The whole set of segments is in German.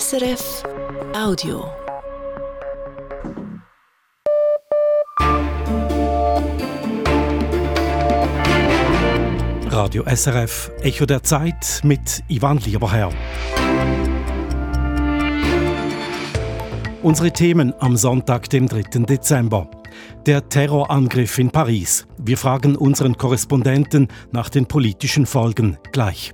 SRF Audio. Radio SRF Echo der Zeit mit Ivan Lieberherr. Unsere Themen am Sonntag, dem 3. Dezember. Der Terrorangriff in Paris. Wir fragen unseren Korrespondenten nach den politischen Folgen gleich.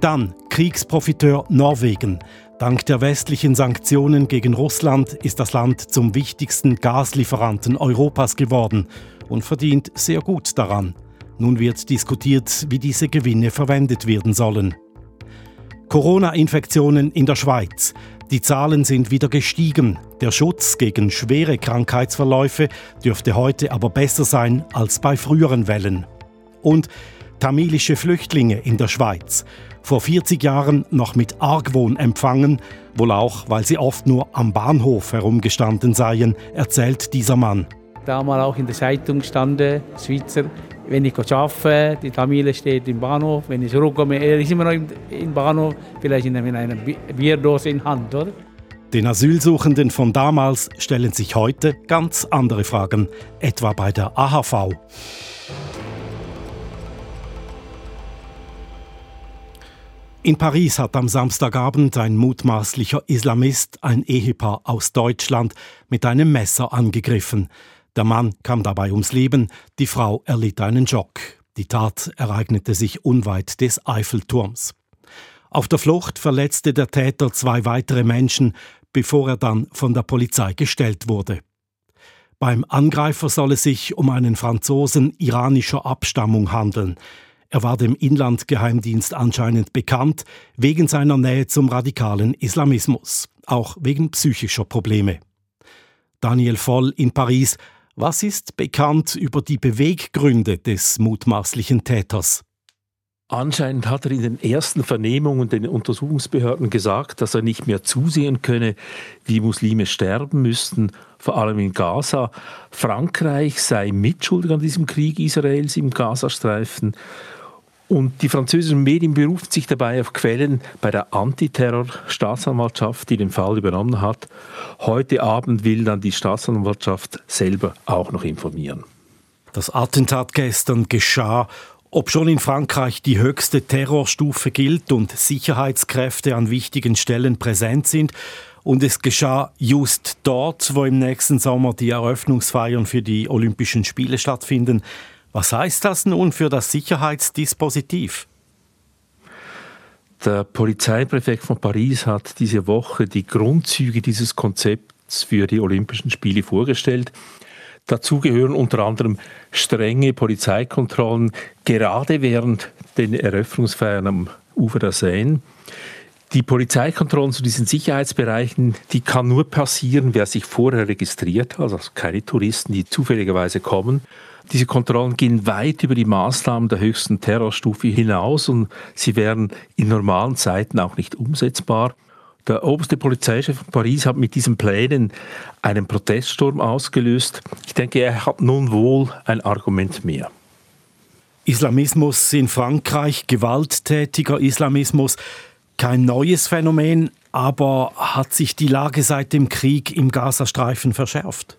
Dann Kriegsprofiteur Norwegen. Dank der westlichen Sanktionen gegen Russland ist das Land zum wichtigsten Gaslieferanten Europas geworden und verdient sehr gut daran. Nun wird diskutiert, wie diese Gewinne verwendet werden sollen. Corona-Infektionen in der Schweiz. Die Zahlen sind wieder gestiegen. Der Schutz gegen schwere Krankheitsverläufe dürfte heute aber besser sein als bei früheren Wellen. Und tamilische Flüchtlinge in der Schweiz. Vor 40 Jahren noch mit Argwohn empfangen, wohl auch, weil sie oft nur am Bahnhof herumgestanden seien, erzählt dieser Mann. Damals auch in der Zeitung stand, Schweizer wenn ich arbeite, die Familie steht im Bahnhof, wenn ich zurückkomme, er ist immer noch im Bahnhof, vielleicht in einer Bierdose in Hand, oder? Den Asylsuchenden von damals stellen sich heute ganz andere Fragen, etwa bei der AHV. In Paris hat am Samstagabend ein mutmaßlicher Islamist ein Ehepaar aus Deutschland mit einem Messer angegriffen. Der Mann kam dabei ums Leben, die Frau erlitt einen Schock. Die Tat ereignete sich unweit des Eiffelturms. Auf der Flucht verletzte der Täter zwei weitere Menschen, bevor er dann von der Polizei gestellt wurde. Beim Angreifer soll es sich um einen Franzosen iranischer Abstammung handeln. Er war dem Inlandgeheimdienst anscheinend bekannt, wegen seiner Nähe zum radikalen Islamismus, auch wegen psychischer Probleme. Daniel Voll in Paris was ist bekannt über die Beweggründe des mutmaßlichen Täters? Anscheinend hat er in den ersten Vernehmungen den Untersuchungsbehörden gesagt, dass er nicht mehr zusehen könne, wie Muslime sterben müssten, vor allem in Gaza. Frankreich sei mitschuldig an diesem Krieg Israels im Gazastreifen und die französischen Medien berufen sich dabei auf Quellen bei der Antiterror-Staatsanwaltschaft, die den Fall übernommen hat. Heute Abend will dann die Staatsanwaltschaft selber auch noch informieren. Das Attentat gestern geschah, ob schon in Frankreich die höchste Terrorstufe gilt und Sicherheitskräfte an wichtigen Stellen präsent sind. Und es geschah just dort, wo im nächsten Sommer die Eröffnungsfeiern für die Olympischen Spiele stattfinden. Was heißt das nun für das Sicherheitsdispositiv? Der Polizeipräfekt von Paris hat diese Woche die Grundzüge dieses Konzepts für die Olympischen Spiele vorgestellt. Dazu gehören unter anderem strenge Polizeikontrollen, gerade während den Eröffnungsfeiern am Ufer der Seine. Die Polizeikontrollen zu diesen Sicherheitsbereichen, die kann nur passieren, wer sich vorher registriert hat, also keine Touristen, die zufälligerweise kommen. Diese Kontrollen gehen weit über die Maßnahmen der höchsten Terrorstufe hinaus und sie wären in normalen Zeiten auch nicht umsetzbar. Der oberste Polizeichef von Paris hat mit diesen Plänen einen Proteststurm ausgelöst. Ich denke, er hat nun wohl ein Argument mehr. Islamismus in Frankreich, gewalttätiger Islamismus, kein neues Phänomen, aber hat sich die Lage seit dem Krieg im Gazastreifen verschärft?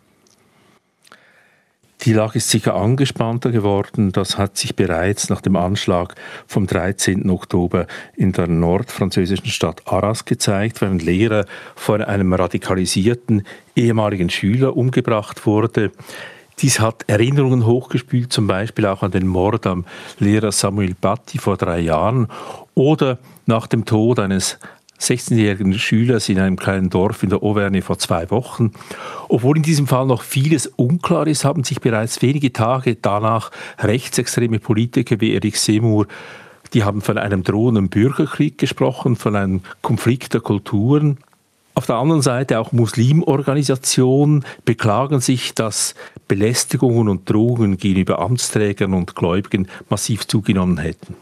Die Lage ist sicher angespannter geworden. Das hat sich bereits nach dem Anschlag vom 13. Oktober in der nordfranzösischen Stadt Arras gezeigt, weil ein Lehrer von einem radikalisierten ehemaligen Schüler umgebracht wurde. Dies hat Erinnerungen hochgespült, zum Beispiel auch an den Mord am Lehrer Samuel Paty vor drei Jahren oder nach dem Tod eines 16-jährigen Schülers in einem kleinen Dorf in der Auvergne vor zwei Wochen. Obwohl in diesem Fall noch vieles unklar ist, haben sich bereits wenige Tage danach rechtsextreme Politiker wie Eric Seymour die haben von einem drohenden Bürgerkrieg gesprochen, von einem Konflikt der Kulturen. Auf der anderen Seite auch Muslimorganisationen beklagen sich, dass Belästigungen und Drohungen gegenüber Amtsträgern und Gläubigen massiv zugenommen hätten.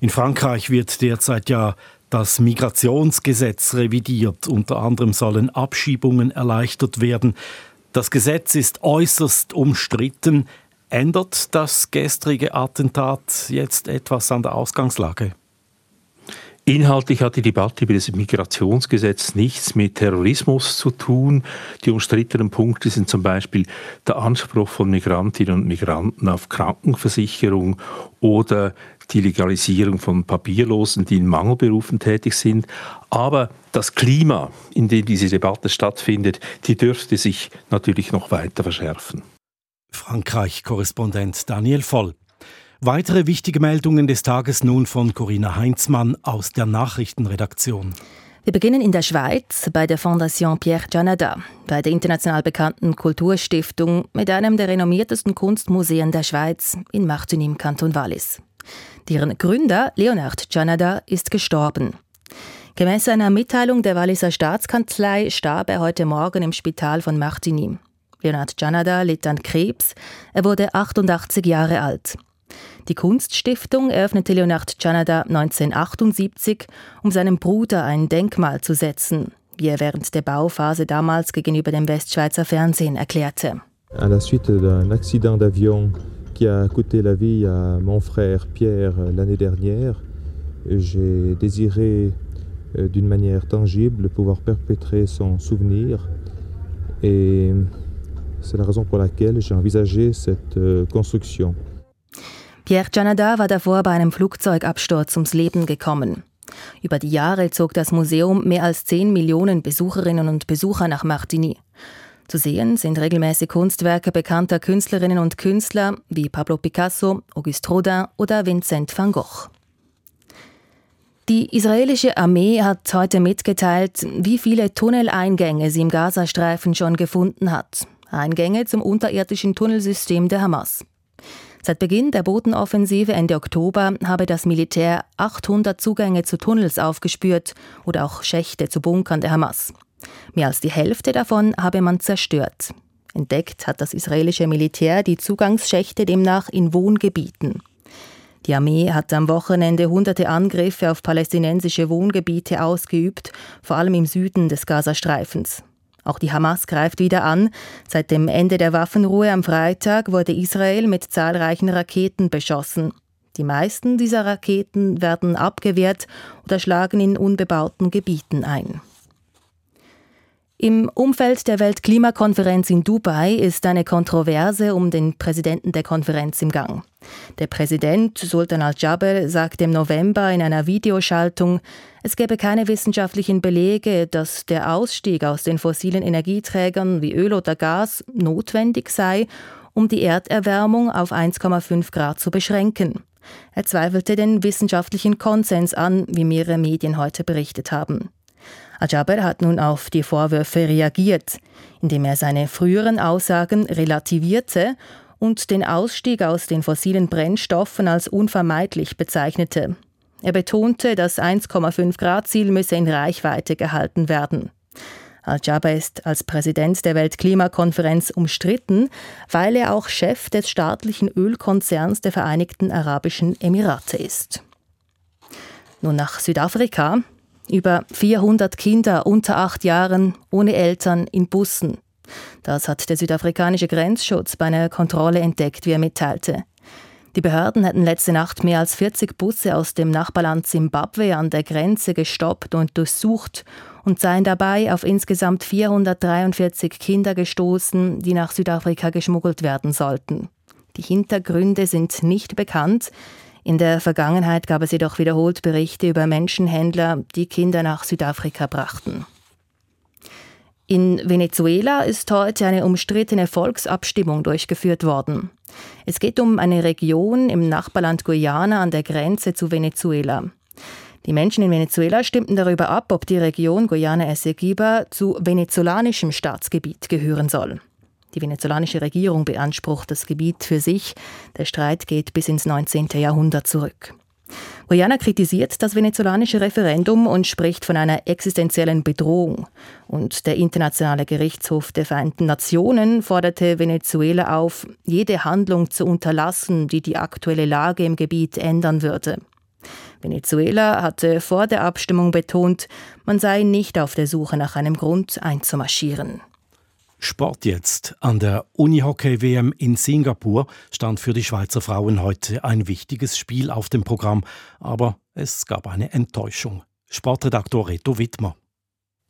In Frankreich wird derzeit ja das Migrationsgesetz revidiert. Unter anderem sollen Abschiebungen erleichtert werden. Das Gesetz ist äußerst umstritten. Ändert das gestrige Attentat jetzt etwas an der Ausgangslage? Inhaltlich hat die Debatte über das Migrationsgesetz nichts mit Terrorismus zu tun. Die umstrittenen Punkte sind zum Beispiel der Anspruch von Migrantinnen und Migranten auf Krankenversicherung oder die Legalisierung von Papierlosen, die in Mangelberufen tätig sind. Aber das Klima, in dem diese Debatte stattfindet, die dürfte sich natürlich noch weiter verschärfen. Frankreich-Korrespondent Daniel Voll. Weitere wichtige Meldungen des Tages nun von Corinna Heinzmann aus der Nachrichtenredaktion. Wir beginnen in der Schweiz bei der Fondation Pierre Canada, bei der international bekannten Kulturstiftung mit einem der renommiertesten Kunstmuseen der Schweiz in Martigny im Kanton Wallis. Deren Gründer, Leonard Canada, ist gestorben. Gemäß einer Mitteilung der Walliser Staatskanzlei starb er heute Morgen im Spital von Martigny. Leonard Canada litt an Krebs. Er wurde 88 Jahre alt. Die Kunststiftung eröffnete Leonard Canada 1978, um seinem Bruder ein Denkmal zu setzen, wie er während der Bauphase damals gegenüber dem Westschweizer Fernsehen erklärte. À la suite d'un accident d'avion qui a coûté la vie à mon frère Pierre l'année dernière, j'ai désiré euh, d'une manière tangible pouvoir perpétrer son souvenir et c'est la raison pour laquelle j'ai envisagé cette euh, construction. Pierre Canada war davor bei einem Flugzeugabsturz ums Leben gekommen. Über die Jahre zog das Museum mehr als 10 Millionen Besucherinnen und Besucher nach Martigny. Zu sehen sind regelmäßig Kunstwerke bekannter Künstlerinnen und Künstler wie Pablo Picasso, Auguste Rodin oder Vincent van Gogh. Die israelische Armee hat heute mitgeteilt, wie viele Tunneleingänge sie im Gazastreifen schon gefunden hat. Eingänge zum unterirdischen Tunnelsystem der Hamas. Seit Beginn der Bodenoffensive Ende Oktober habe das Militär 800 Zugänge zu Tunnels aufgespürt oder auch Schächte zu Bunkern der Hamas. Mehr als die Hälfte davon habe man zerstört. Entdeckt hat das israelische Militär die Zugangsschächte demnach in Wohngebieten. Die Armee hat am Wochenende hunderte Angriffe auf palästinensische Wohngebiete ausgeübt, vor allem im Süden des Gazastreifens. Auch die Hamas greift wieder an. Seit dem Ende der Waffenruhe am Freitag wurde Israel mit zahlreichen Raketen beschossen. Die meisten dieser Raketen werden abgewehrt oder schlagen in unbebauten Gebieten ein. Im Umfeld der Weltklimakonferenz in Dubai ist eine Kontroverse um den Präsidenten der Konferenz im Gang. Der Präsident Sultan al-Jaber sagte im November in einer Videoschaltung, es gäbe keine wissenschaftlichen Belege, dass der Ausstieg aus den fossilen Energieträgern wie Öl oder Gas notwendig sei, um die Erderwärmung auf 1,5 Grad zu beschränken. Er zweifelte den wissenschaftlichen Konsens an, wie mehrere Medien heute berichtet haben. Ajaber hat nun auf die Vorwürfe reagiert, indem er seine früheren Aussagen relativierte und den Ausstieg aus den fossilen Brennstoffen als unvermeidlich bezeichnete. Er betonte, das 1,5 Grad Ziel müsse in Reichweite gehalten werden. Al-Jaber ist als Präsident der Weltklimakonferenz umstritten, weil er auch Chef des staatlichen Ölkonzerns der Vereinigten Arabischen Emirate ist. Nun nach Südafrika. Über 400 Kinder unter acht Jahren ohne Eltern in Bussen. Das hat der südafrikanische Grenzschutz bei einer Kontrolle entdeckt, wie er mitteilte. Die Behörden hätten letzte Nacht mehr als 40 Busse aus dem Nachbarland Simbabwe an der Grenze gestoppt und durchsucht und seien dabei auf insgesamt 443 Kinder gestoßen, die nach Südafrika geschmuggelt werden sollten. Die Hintergründe sind nicht bekannt. In der Vergangenheit gab es jedoch wiederholt Berichte über Menschenhändler, die Kinder nach Südafrika brachten. In Venezuela ist heute eine umstrittene Volksabstimmung durchgeführt worden. Es geht um eine Region im Nachbarland Guyana an der Grenze zu Venezuela. Die Menschen in Venezuela stimmten darüber ab, ob die Region Guyana Essequiba zu venezolanischem Staatsgebiet gehören soll. Die venezolanische Regierung beansprucht das Gebiet für sich. Der Streit geht bis ins 19. Jahrhundert zurück. Guyana kritisiert das venezolanische Referendum und spricht von einer existenziellen Bedrohung. Und der Internationale Gerichtshof der Vereinten Nationen forderte Venezuela auf, jede Handlung zu unterlassen, die die aktuelle Lage im Gebiet ändern würde. Venezuela hatte vor der Abstimmung betont, man sei nicht auf der Suche nach einem Grund einzumarschieren. Sport jetzt. An der Unihockey-WM in Singapur stand für die Schweizer Frauen heute ein wichtiges Spiel auf dem Programm, aber es gab eine Enttäuschung. Sportredaktor Reto Wittmer.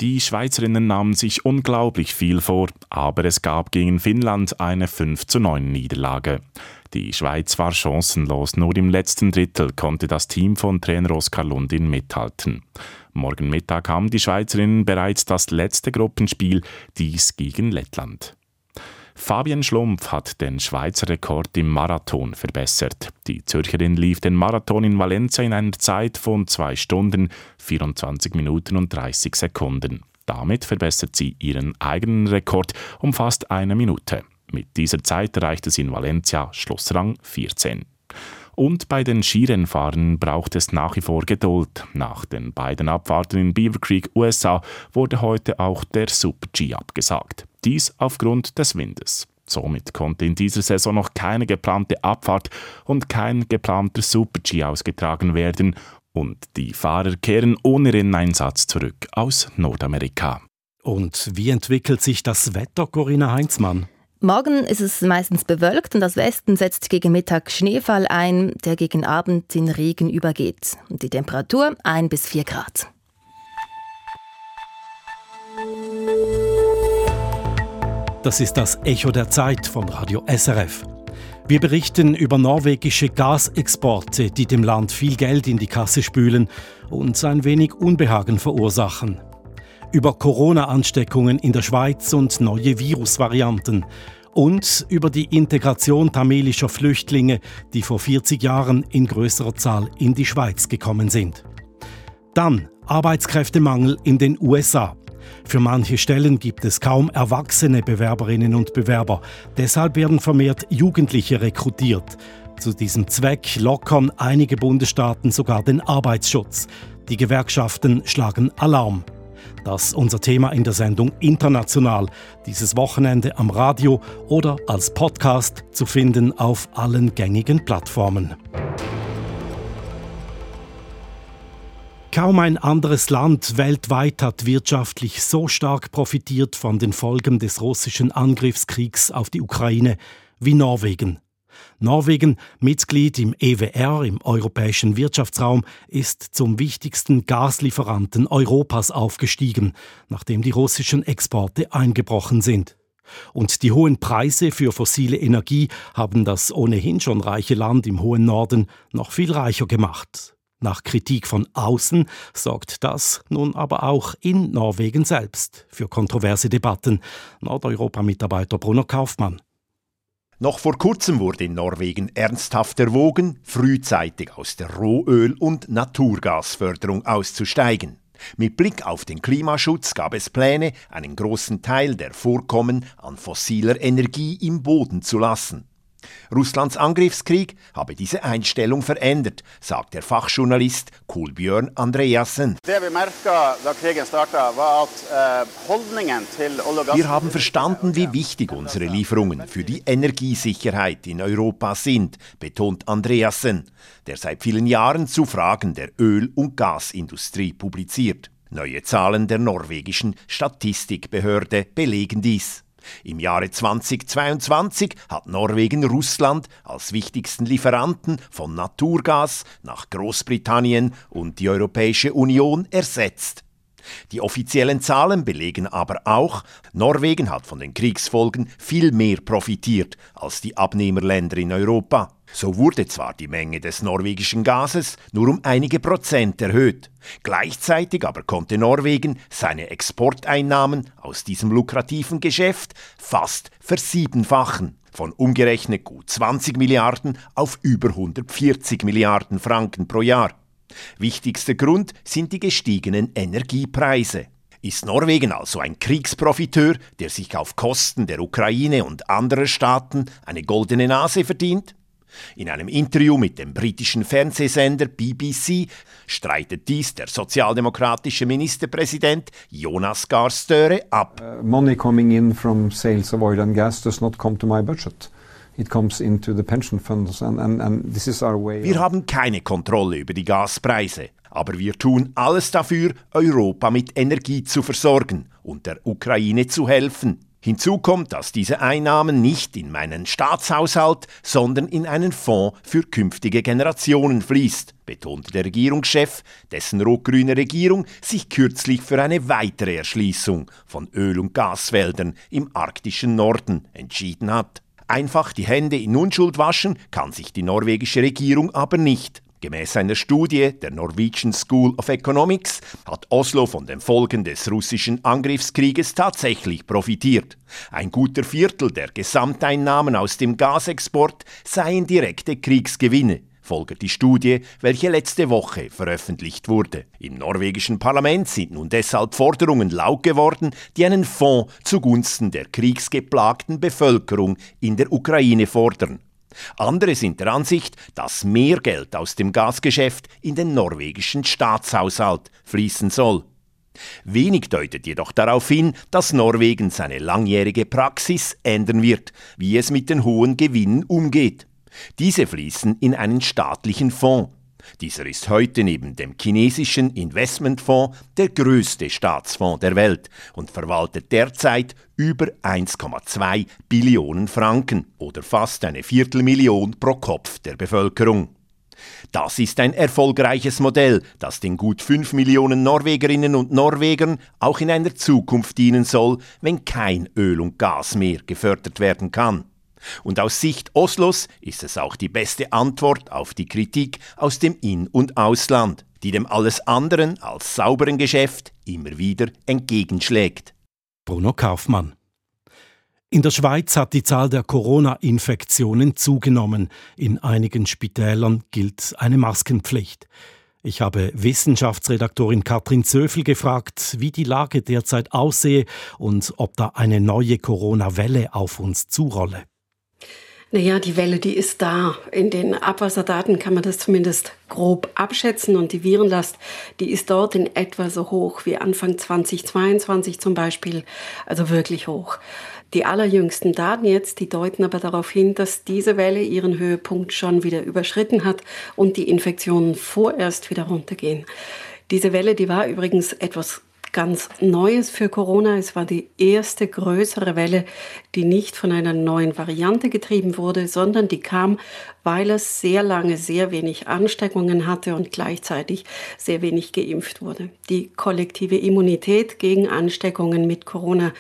Die Schweizerinnen nahmen sich unglaublich viel vor, aber es gab gegen Finnland eine 5 zu 9 Niederlage. Die Schweiz war chancenlos, nur im letzten Drittel konnte das Team von Trainer Oskar Lundin mithalten. Morgen Mittag haben die Schweizerinnen bereits das letzte Gruppenspiel, dies gegen Lettland. Fabian Schlumpf hat den Schweizer Rekord im Marathon verbessert. Die Zürcherin lief den Marathon in Valencia in einer Zeit von 2 Stunden, 24 Minuten und 30 Sekunden. Damit verbessert sie ihren eigenen Rekord um fast eine Minute. Mit dieser Zeit erreichte sie in Valencia Schlussrang 14. Und bei den Skirennfahrern braucht es nach wie vor Geduld. Nach den beiden Abfahrten in Beaver Creek, USA, wurde heute auch der Super-G abgesagt. Dies aufgrund des Windes. Somit konnte in dieser Saison noch keine geplante Abfahrt und kein geplanter Super-G ausgetragen werden und die Fahrer kehren ohne Renneinsatz zurück aus Nordamerika. Und wie entwickelt sich das Wetter, Corinna Heinzmann? Morgen ist es meistens bewölkt und das Westen setzt gegen Mittag Schneefall ein, der gegen Abend in Regen übergeht. Und die Temperatur 1 bis 4 Grad. Das ist das Echo der Zeit von Radio SRF. Wir berichten über norwegische Gasexporte, die dem Land viel Geld in die Kasse spülen und ein wenig Unbehagen verursachen über Corona-Ansteckungen in der Schweiz und neue Virusvarianten und über die Integration tamelischer Flüchtlinge, die vor 40 Jahren in größerer Zahl in die Schweiz gekommen sind. Dann Arbeitskräftemangel in den USA. Für manche Stellen gibt es kaum erwachsene Bewerberinnen und Bewerber. Deshalb werden vermehrt Jugendliche rekrutiert. Zu diesem Zweck lockern einige Bundesstaaten sogar den Arbeitsschutz. Die Gewerkschaften schlagen Alarm. Das ist unser Thema in der Sendung International. Dieses Wochenende am Radio oder als Podcast zu finden auf allen gängigen Plattformen. Kaum ein anderes Land weltweit hat wirtschaftlich so stark profitiert von den Folgen des russischen Angriffskriegs auf die Ukraine wie Norwegen. Norwegen, Mitglied im EWR, im Europäischen Wirtschaftsraum, ist zum wichtigsten Gaslieferanten Europas aufgestiegen, nachdem die russischen Exporte eingebrochen sind. Und die hohen Preise für fossile Energie haben das ohnehin schon reiche Land im hohen Norden noch viel reicher gemacht. Nach Kritik von außen sorgt das nun aber auch in Norwegen selbst für kontroverse Debatten. Nordeuropa-Mitarbeiter Bruno Kaufmann. Noch vor kurzem wurde in Norwegen ernsthaft erwogen, frühzeitig aus der Rohöl- und Naturgasförderung auszusteigen. Mit Blick auf den Klimaschutz gab es Pläne, einen großen Teil der Vorkommen an fossiler Energie im Boden zu lassen. Russlands Angriffskrieg habe diese Einstellung verändert, sagt der Fachjournalist Kulbjörn Andreassen. Eh, Wir haben verstanden, wie wichtig unsere Lieferungen für die Energiesicherheit in Europa sind, betont Andreassen, der seit vielen Jahren zu Fragen der Öl- und Gasindustrie publiziert. Neue Zahlen der norwegischen Statistikbehörde belegen dies. Im Jahre 2022 hat Norwegen Russland als wichtigsten Lieferanten von Naturgas nach Großbritannien und die Europäische Union ersetzt. Die offiziellen Zahlen belegen aber auch, Norwegen hat von den Kriegsfolgen viel mehr profitiert als die Abnehmerländer in Europa. So wurde zwar die Menge des norwegischen Gases nur um einige Prozent erhöht, gleichzeitig aber konnte Norwegen seine Exporteinnahmen aus diesem lukrativen Geschäft fast versiebenfachen, von umgerechnet gut 20 Milliarden auf über 140 Milliarden Franken pro Jahr. Wichtigster Grund sind die gestiegenen Energiepreise. Ist Norwegen also ein Kriegsprofiteur, der sich auf Kosten der Ukraine und anderer Staaten eine goldene Nase verdient? In einem Interview mit dem britischen Fernsehsender BBC streitet dies der sozialdemokratische Ministerpräsident Jonas Gahr Støre ab. Uh, money coming in from sales of oil and gas does not come to my budget. It comes into the pension funds and, and, and this is our way. Wir haben keine Kontrolle über die Gaspreise, aber wir tun alles dafür, Europa mit Energie zu versorgen und der Ukraine zu helfen. Hinzu kommt, dass diese Einnahmen nicht in meinen Staatshaushalt, sondern in einen Fonds für künftige Generationen fließt, betonte der Regierungschef, dessen rot-grüne Regierung sich kürzlich für eine weitere Erschließung von Öl- und Gasfeldern im arktischen Norden entschieden hat. Einfach die Hände in Unschuld waschen kann sich die norwegische Regierung aber nicht. Gemäß einer Studie der Norwegian School of Economics hat Oslo von den Folgen des russischen Angriffskrieges tatsächlich profitiert. Ein guter Viertel der Gesamteinnahmen aus dem Gasexport seien direkte Kriegsgewinne folgt die Studie, welche letzte Woche veröffentlicht wurde. Im norwegischen Parlament sind nun deshalb Forderungen laut geworden, die einen Fonds zugunsten der kriegsgeplagten Bevölkerung in der Ukraine fordern. Andere sind der Ansicht, dass mehr Geld aus dem Gasgeschäft in den norwegischen Staatshaushalt fließen soll. Wenig deutet jedoch darauf hin, dass Norwegen seine langjährige Praxis ändern wird, wie es mit den hohen Gewinnen umgeht. Diese fließen in einen staatlichen Fonds. Dieser ist heute neben dem chinesischen Investmentfonds der größte Staatsfonds der Welt und verwaltet derzeit über 1,2 Billionen Franken oder fast eine Viertelmillion pro Kopf der Bevölkerung. Das ist ein erfolgreiches Modell, das den gut 5 Millionen Norwegerinnen und Norwegern auch in einer Zukunft dienen soll, wenn kein Öl und Gas mehr gefördert werden kann. Und aus Sicht Oslos ist es auch die beste Antwort auf die Kritik aus dem In- und Ausland, die dem alles anderen als sauberen Geschäft immer wieder entgegenschlägt. Bruno Kaufmann. In der Schweiz hat die Zahl der Corona-Infektionen zugenommen. In einigen Spitälern gilt eine Maskenpflicht. Ich habe Wissenschaftsredaktorin Katrin Zöfel gefragt, wie die Lage derzeit aussehe und ob da eine neue Corona-Welle auf uns zurolle. Naja, die Welle, die ist da. In den Abwasserdaten kann man das zumindest grob abschätzen und die Virenlast, die ist dort in etwa so hoch wie Anfang 2022 zum Beispiel, also wirklich hoch. Die allerjüngsten Daten jetzt, die deuten aber darauf hin, dass diese Welle ihren Höhepunkt schon wieder überschritten hat und die Infektionen vorerst wieder runtergehen. Diese Welle, die war übrigens etwas ganz Neues für Corona. Es war die erste größere Welle, die nicht von einer neuen Variante getrieben wurde, sondern die kam, weil es sehr lange sehr wenig Ansteckungen hatte und gleichzeitig sehr wenig geimpft wurde. Die kollektive Immunität gegen Ansteckungen mit Corona,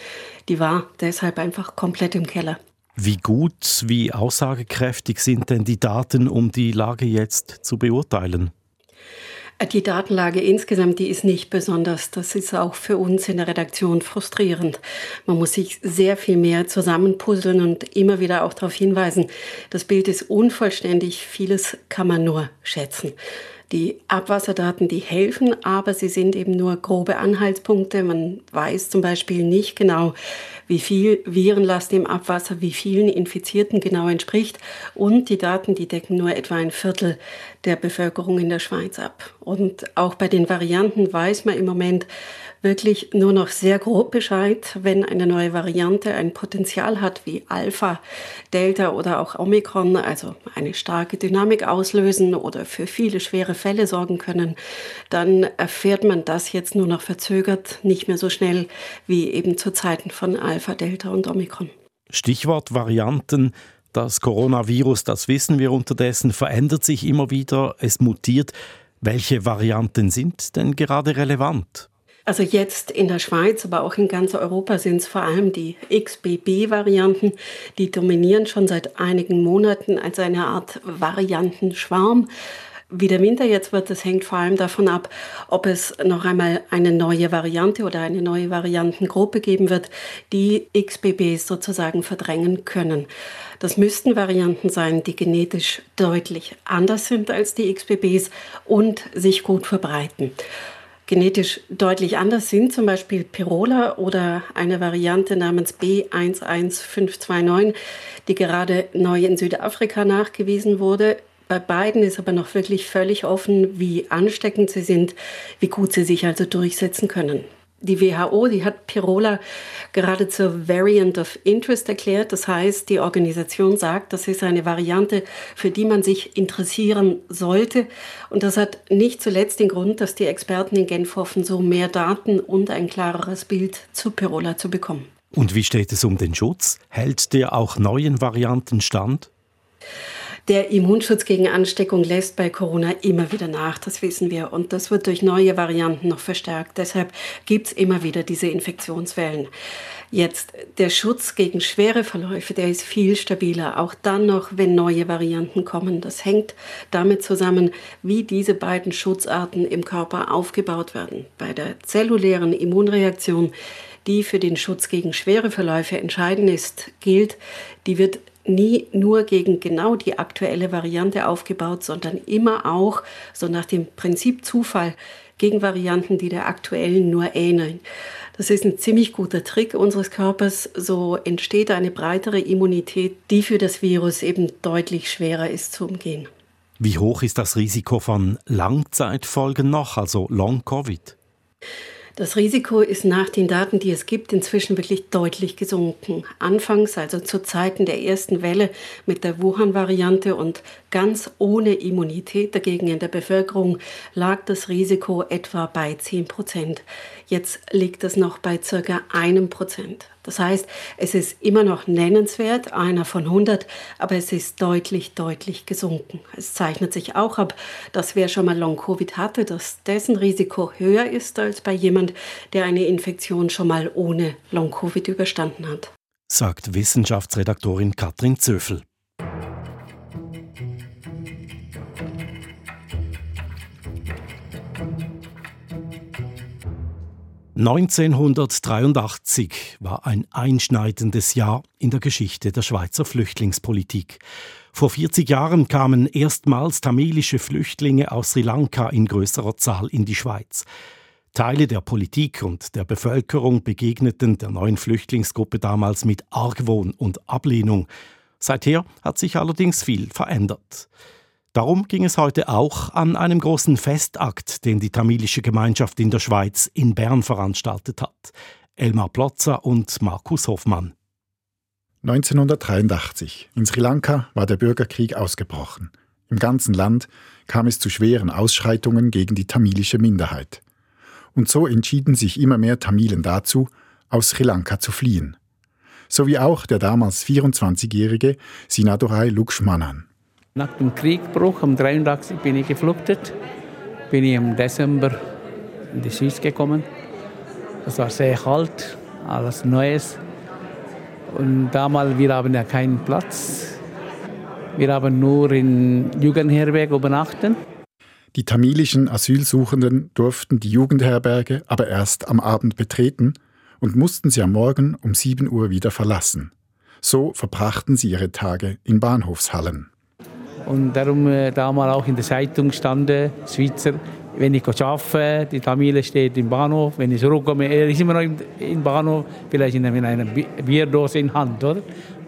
die war deshalb einfach komplett im Keller. Wie gut, wie aussagekräftig sind denn die Daten, um die Lage jetzt zu beurteilen? Die Datenlage insgesamt, die ist nicht besonders. Das ist auch für uns in der Redaktion frustrierend. Man muss sich sehr viel mehr zusammenpuzzeln und immer wieder auch darauf hinweisen, das Bild ist unvollständig. Vieles kann man nur schätzen. Die Abwasserdaten, die helfen, aber sie sind eben nur grobe Anhaltspunkte. Man weiß zum Beispiel nicht genau, wie viel Virenlast im Abwasser wie vielen Infizierten genau entspricht. Und die Daten, die decken nur etwa ein Viertel der Bevölkerung in der Schweiz ab. Und auch bei den Varianten weiß man im Moment wirklich nur noch sehr grob Bescheid, wenn eine neue Variante ein Potenzial hat wie Alpha, Delta oder auch Omikron, also eine starke Dynamik auslösen oder für viele schwere Fälle sorgen können, dann erfährt man das jetzt nur noch verzögert, nicht mehr so schnell wie eben zu Zeiten von Alpha, Delta und Omikron. Stichwort Varianten. Das Coronavirus, das wissen wir unterdessen, verändert sich immer wieder, es mutiert. Welche Varianten sind denn gerade relevant? Also jetzt in der Schweiz, aber auch in ganz Europa sind es vor allem die XBB-Varianten, die dominieren schon seit einigen Monaten als eine Art Variantenschwarm. Wie der Winter jetzt wird, das hängt vor allem davon ab, ob es noch einmal eine neue Variante oder eine neue Variantengruppe geben wird, die XBBs sozusagen verdrängen können. Das müssten Varianten sein, die genetisch deutlich anders sind als die XBBs und sich gut verbreiten genetisch deutlich anders sind, zum Beispiel Pirola oder eine Variante namens B11529, die gerade neu in Südafrika nachgewiesen wurde. Bei beiden ist aber noch wirklich völlig offen, wie ansteckend sie sind, wie gut sie sich also durchsetzen können. Die WHO, die hat Pirola gerade zur Variant of Interest erklärt. Das heißt, die Organisation sagt, das ist eine Variante, für die man sich interessieren sollte. Und das hat nicht zuletzt den Grund, dass die Experten in Genf hoffen, so mehr Daten und ein klareres Bild zu Pirola zu bekommen. Und wie steht es um den Schutz? Hält der auch neuen Varianten stand? Der Immunschutz gegen Ansteckung lässt bei Corona immer wieder nach, das wissen wir. Und das wird durch neue Varianten noch verstärkt. Deshalb gibt es immer wieder diese Infektionswellen. Jetzt der Schutz gegen schwere Verläufe, der ist viel stabiler, auch dann noch, wenn neue Varianten kommen. Das hängt damit zusammen, wie diese beiden Schutzarten im Körper aufgebaut werden. Bei der zellulären Immunreaktion, die für den Schutz gegen schwere Verläufe entscheidend ist, gilt, die wird nie nur gegen genau die aktuelle Variante aufgebaut, sondern immer auch, so nach dem Prinzip Zufall, gegen Varianten, die der aktuellen nur ähneln. Das ist ein ziemlich guter Trick unseres Körpers. So entsteht eine breitere Immunität, die für das Virus eben deutlich schwerer ist zu umgehen. Wie hoch ist das Risiko von Langzeitfolgen noch, also Long-Covid? Das Risiko ist nach den Daten, die es gibt, inzwischen wirklich deutlich gesunken. Anfangs, also zu Zeiten der ersten Welle mit der Wuhan-Variante und ganz ohne Immunität dagegen in der Bevölkerung, lag das Risiko etwa bei 10 Prozent. Jetzt liegt es noch bei circa einem Prozent. Das heißt, es ist immer noch nennenswert, einer von 100, aber es ist deutlich, deutlich gesunken. Es zeichnet sich auch ab, dass wer schon mal Long-Covid hatte, dass dessen Risiko höher ist als bei jemand, der eine Infektion schon mal ohne Long-Covid überstanden hat. Sagt Wissenschaftsredaktorin Katrin Zöfel. 1983 war ein einschneidendes Jahr in der Geschichte der Schweizer Flüchtlingspolitik. Vor 40 Jahren kamen erstmals tamilische Flüchtlinge aus Sri Lanka in größerer Zahl in die Schweiz. Teile der Politik und der Bevölkerung begegneten der neuen Flüchtlingsgruppe damals mit Argwohn und Ablehnung. Seither hat sich allerdings viel verändert. Darum ging es heute auch an einem großen Festakt, den die tamilische Gemeinschaft in der Schweiz in Bern veranstaltet hat. Elmar Plotzer und Markus Hoffmann. 1983. In Sri Lanka war der Bürgerkrieg ausgebrochen. Im ganzen Land kam es zu schweren Ausschreitungen gegen die tamilische Minderheit. Und so entschieden sich immer mehr Tamilen dazu, aus Sri Lanka zu fliehen. So wie auch der damals 24-jährige Sinadorai Lakshmanan. Nach dem Kriegbruch am 83 bin ich geflüchtet. Bin ich im Dezember in die Schweiz gekommen. Es war sehr kalt, alles Neues. Und damals, wir haben ja keinen Platz. Wir haben nur in Jugendherberge übernachten. Die tamilischen Asylsuchenden durften die Jugendherberge aber erst am Abend betreten und mussten sie am Morgen um 7 Uhr wieder verlassen. So verbrachten sie ihre Tage in Bahnhofshallen. Und darum äh, damals auch in der Zeitung stand, Schweizer, wenn ich arbeite, die Familie steht im Bahnhof, wenn ich zurückkomme, er ist immer noch im Bahnhof, vielleicht mit einer Bierdose in Hand, oder?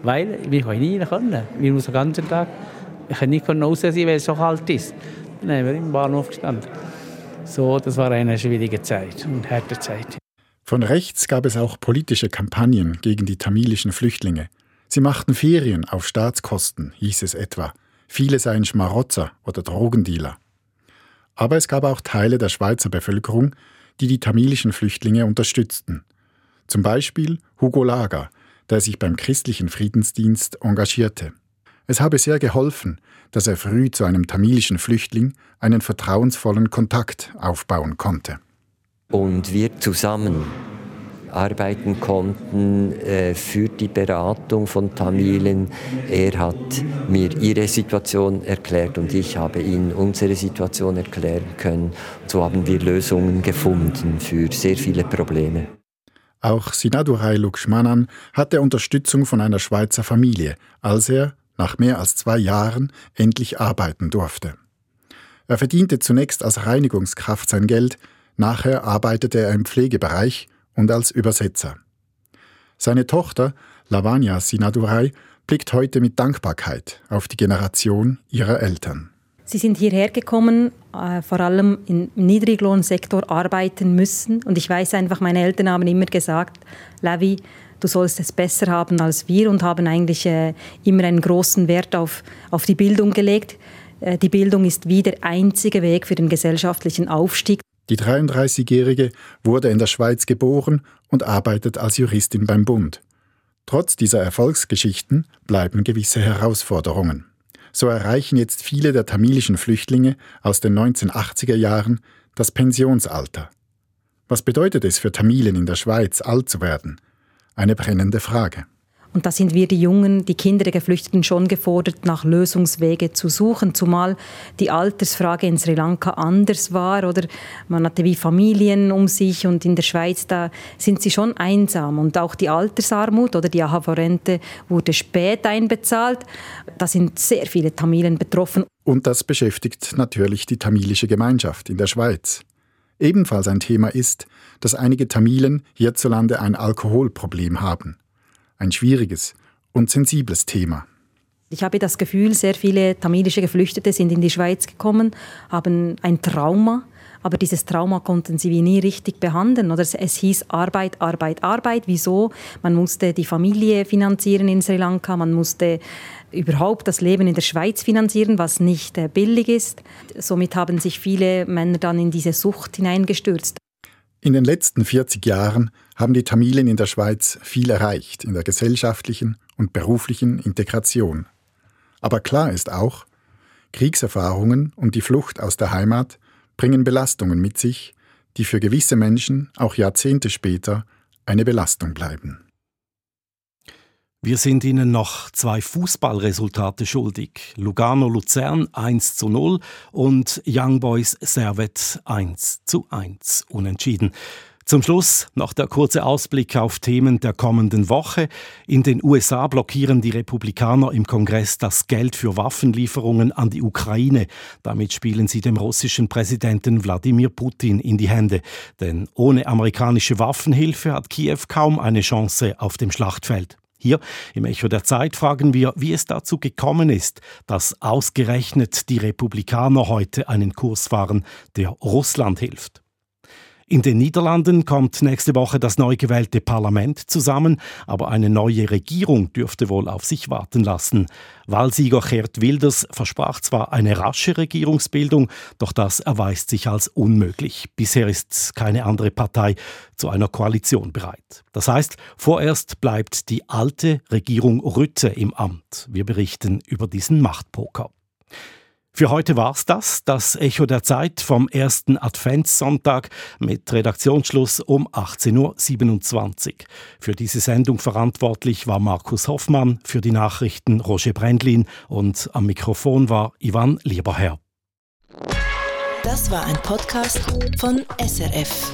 Weil wir können nie können. Wir müssen den ganzen Tag, ich kann nicht aussehen, weil es so kalt ist. Dann haben wir im Bahnhof gestanden. So, das war eine schwierige Zeit und harte Zeit. Von rechts gab es auch politische Kampagnen gegen die tamilischen Flüchtlinge. Sie machten Ferien auf Staatskosten, hieß es etwa. Viele seien Schmarotzer oder Drogendealer. Aber es gab auch Teile der Schweizer Bevölkerung, die die tamilischen Flüchtlinge unterstützten. Zum Beispiel Hugo Lager, der sich beim christlichen Friedensdienst engagierte. Es habe sehr geholfen, dass er früh zu einem tamilischen Flüchtling einen vertrauensvollen Kontakt aufbauen konnte. Und wir zusammen arbeiten konnten äh, für die Beratung von Tamilen. Er hat mir ihre Situation erklärt und ich habe ihm unsere Situation erklären können. So haben wir Lösungen gefunden für sehr viele Probleme. Auch Sinadurai Lukshmanan hatte Unterstützung von einer Schweizer Familie, als er nach mehr als zwei Jahren endlich arbeiten durfte. Er verdiente zunächst als Reinigungskraft sein Geld, nachher arbeitete er im Pflegebereich und als Übersetzer. Seine Tochter, Lavanya Sinadurai, blickt heute mit Dankbarkeit auf die Generation ihrer Eltern. Sie sind hierher gekommen, äh, vor allem im Niedriglohnsektor arbeiten müssen. Und ich weiß einfach, meine Eltern haben immer gesagt, Lavi, du sollst es besser haben als wir und haben eigentlich äh, immer einen großen Wert auf, auf die Bildung gelegt. Äh, die Bildung ist wie der einzige Weg für den gesellschaftlichen Aufstieg. Die 33-Jährige wurde in der Schweiz geboren und arbeitet als Juristin beim Bund. Trotz dieser Erfolgsgeschichten bleiben gewisse Herausforderungen. So erreichen jetzt viele der tamilischen Flüchtlinge aus den 1980er Jahren das Pensionsalter. Was bedeutet es für Tamilen in der Schweiz, alt zu werden? Eine brennende Frage. Und da sind wir, die Jungen, die Kinder der Geflüchteten, schon gefordert, nach Lösungswege zu suchen, zumal die Altersfrage in Sri Lanka anders war oder man hatte wie Familien um sich und in der Schweiz, da sind sie schon einsam und auch die Altersarmut oder die AHV-Rente wurde spät einbezahlt. Da sind sehr viele Tamilen betroffen. Und das beschäftigt natürlich die tamilische Gemeinschaft in der Schweiz. Ebenfalls ein Thema ist, dass einige Tamilen hierzulande ein Alkoholproblem haben ein schwieriges und sensibles Thema. Ich habe das Gefühl, sehr viele tamilische Geflüchtete sind in die Schweiz gekommen, haben ein Trauma, aber dieses Trauma konnten sie wie nie richtig behandeln. Oder es hieß Arbeit, Arbeit, Arbeit. Wieso? Man musste die Familie finanzieren in Sri Lanka, man musste überhaupt das Leben in der Schweiz finanzieren, was nicht äh, billig ist. Somit haben sich viele Männer dann in diese Sucht hineingestürzt. In den letzten 40 Jahren haben die Tamilen in der Schweiz viel erreicht in der gesellschaftlichen und beruflichen Integration. Aber klar ist auch, Kriegserfahrungen und die Flucht aus der Heimat bringen Belastungen mit sich, die für gewisse Menschen auch Jahrzehnte später eine Belastung bleiben. Wir sind Ihnen noch zwei Fußballresultate schuldig. Lugano-Luzern 1 zu 0 und Young Boys Servet 1 zu 1 unentschieden. Zum Schluss noch der kurze Ausblick auf Themen der kommenden Woche. In den USA blockieren die Republikaner im Kongress das Geld für Waffenlieferungen an die Ukraine. Damit spielen sie dem russischen Präsidenten Wladimir Putin in die Hände. Denn ohne amerikanische Waffenhilfe hat Kiew kaum eine Chance auf dem Schlachtfeld. Hier im Echo der Zeit fragen wir, wie es dazu gekommen ist, dass ausgerechnet die Republikaner heute einen Kurs fahren, der Russland hilft. In den Niederlanden kommt nächste Woche das neu gewählte Parlament zusammen, aber eine neue Regierung dürfte wohl auf sich warten lassen. Wahlsieger Gerd Wilders versprach zwar eine rasche Regierungsbildung, doch das erweist sich als unmöglich. Bisher ist keine andere Partei zu einer Koalition bereit. Das heißt, vorerst bleibt die alte Regierung Rütte im Amt. Wir berichten über diesen Machtpoker. Für heute war's das, das Echo der Zeit vom ersten Adventssonntag mit Redaktionsschluss um 18.27 Uhr. Für diese Sendung verantwortlich war Markus Hoffmann, für die Nachrichten Roger Brendlin und am Mikrofon war Ivan Lieberherr. Das war ein Podcast von SRF.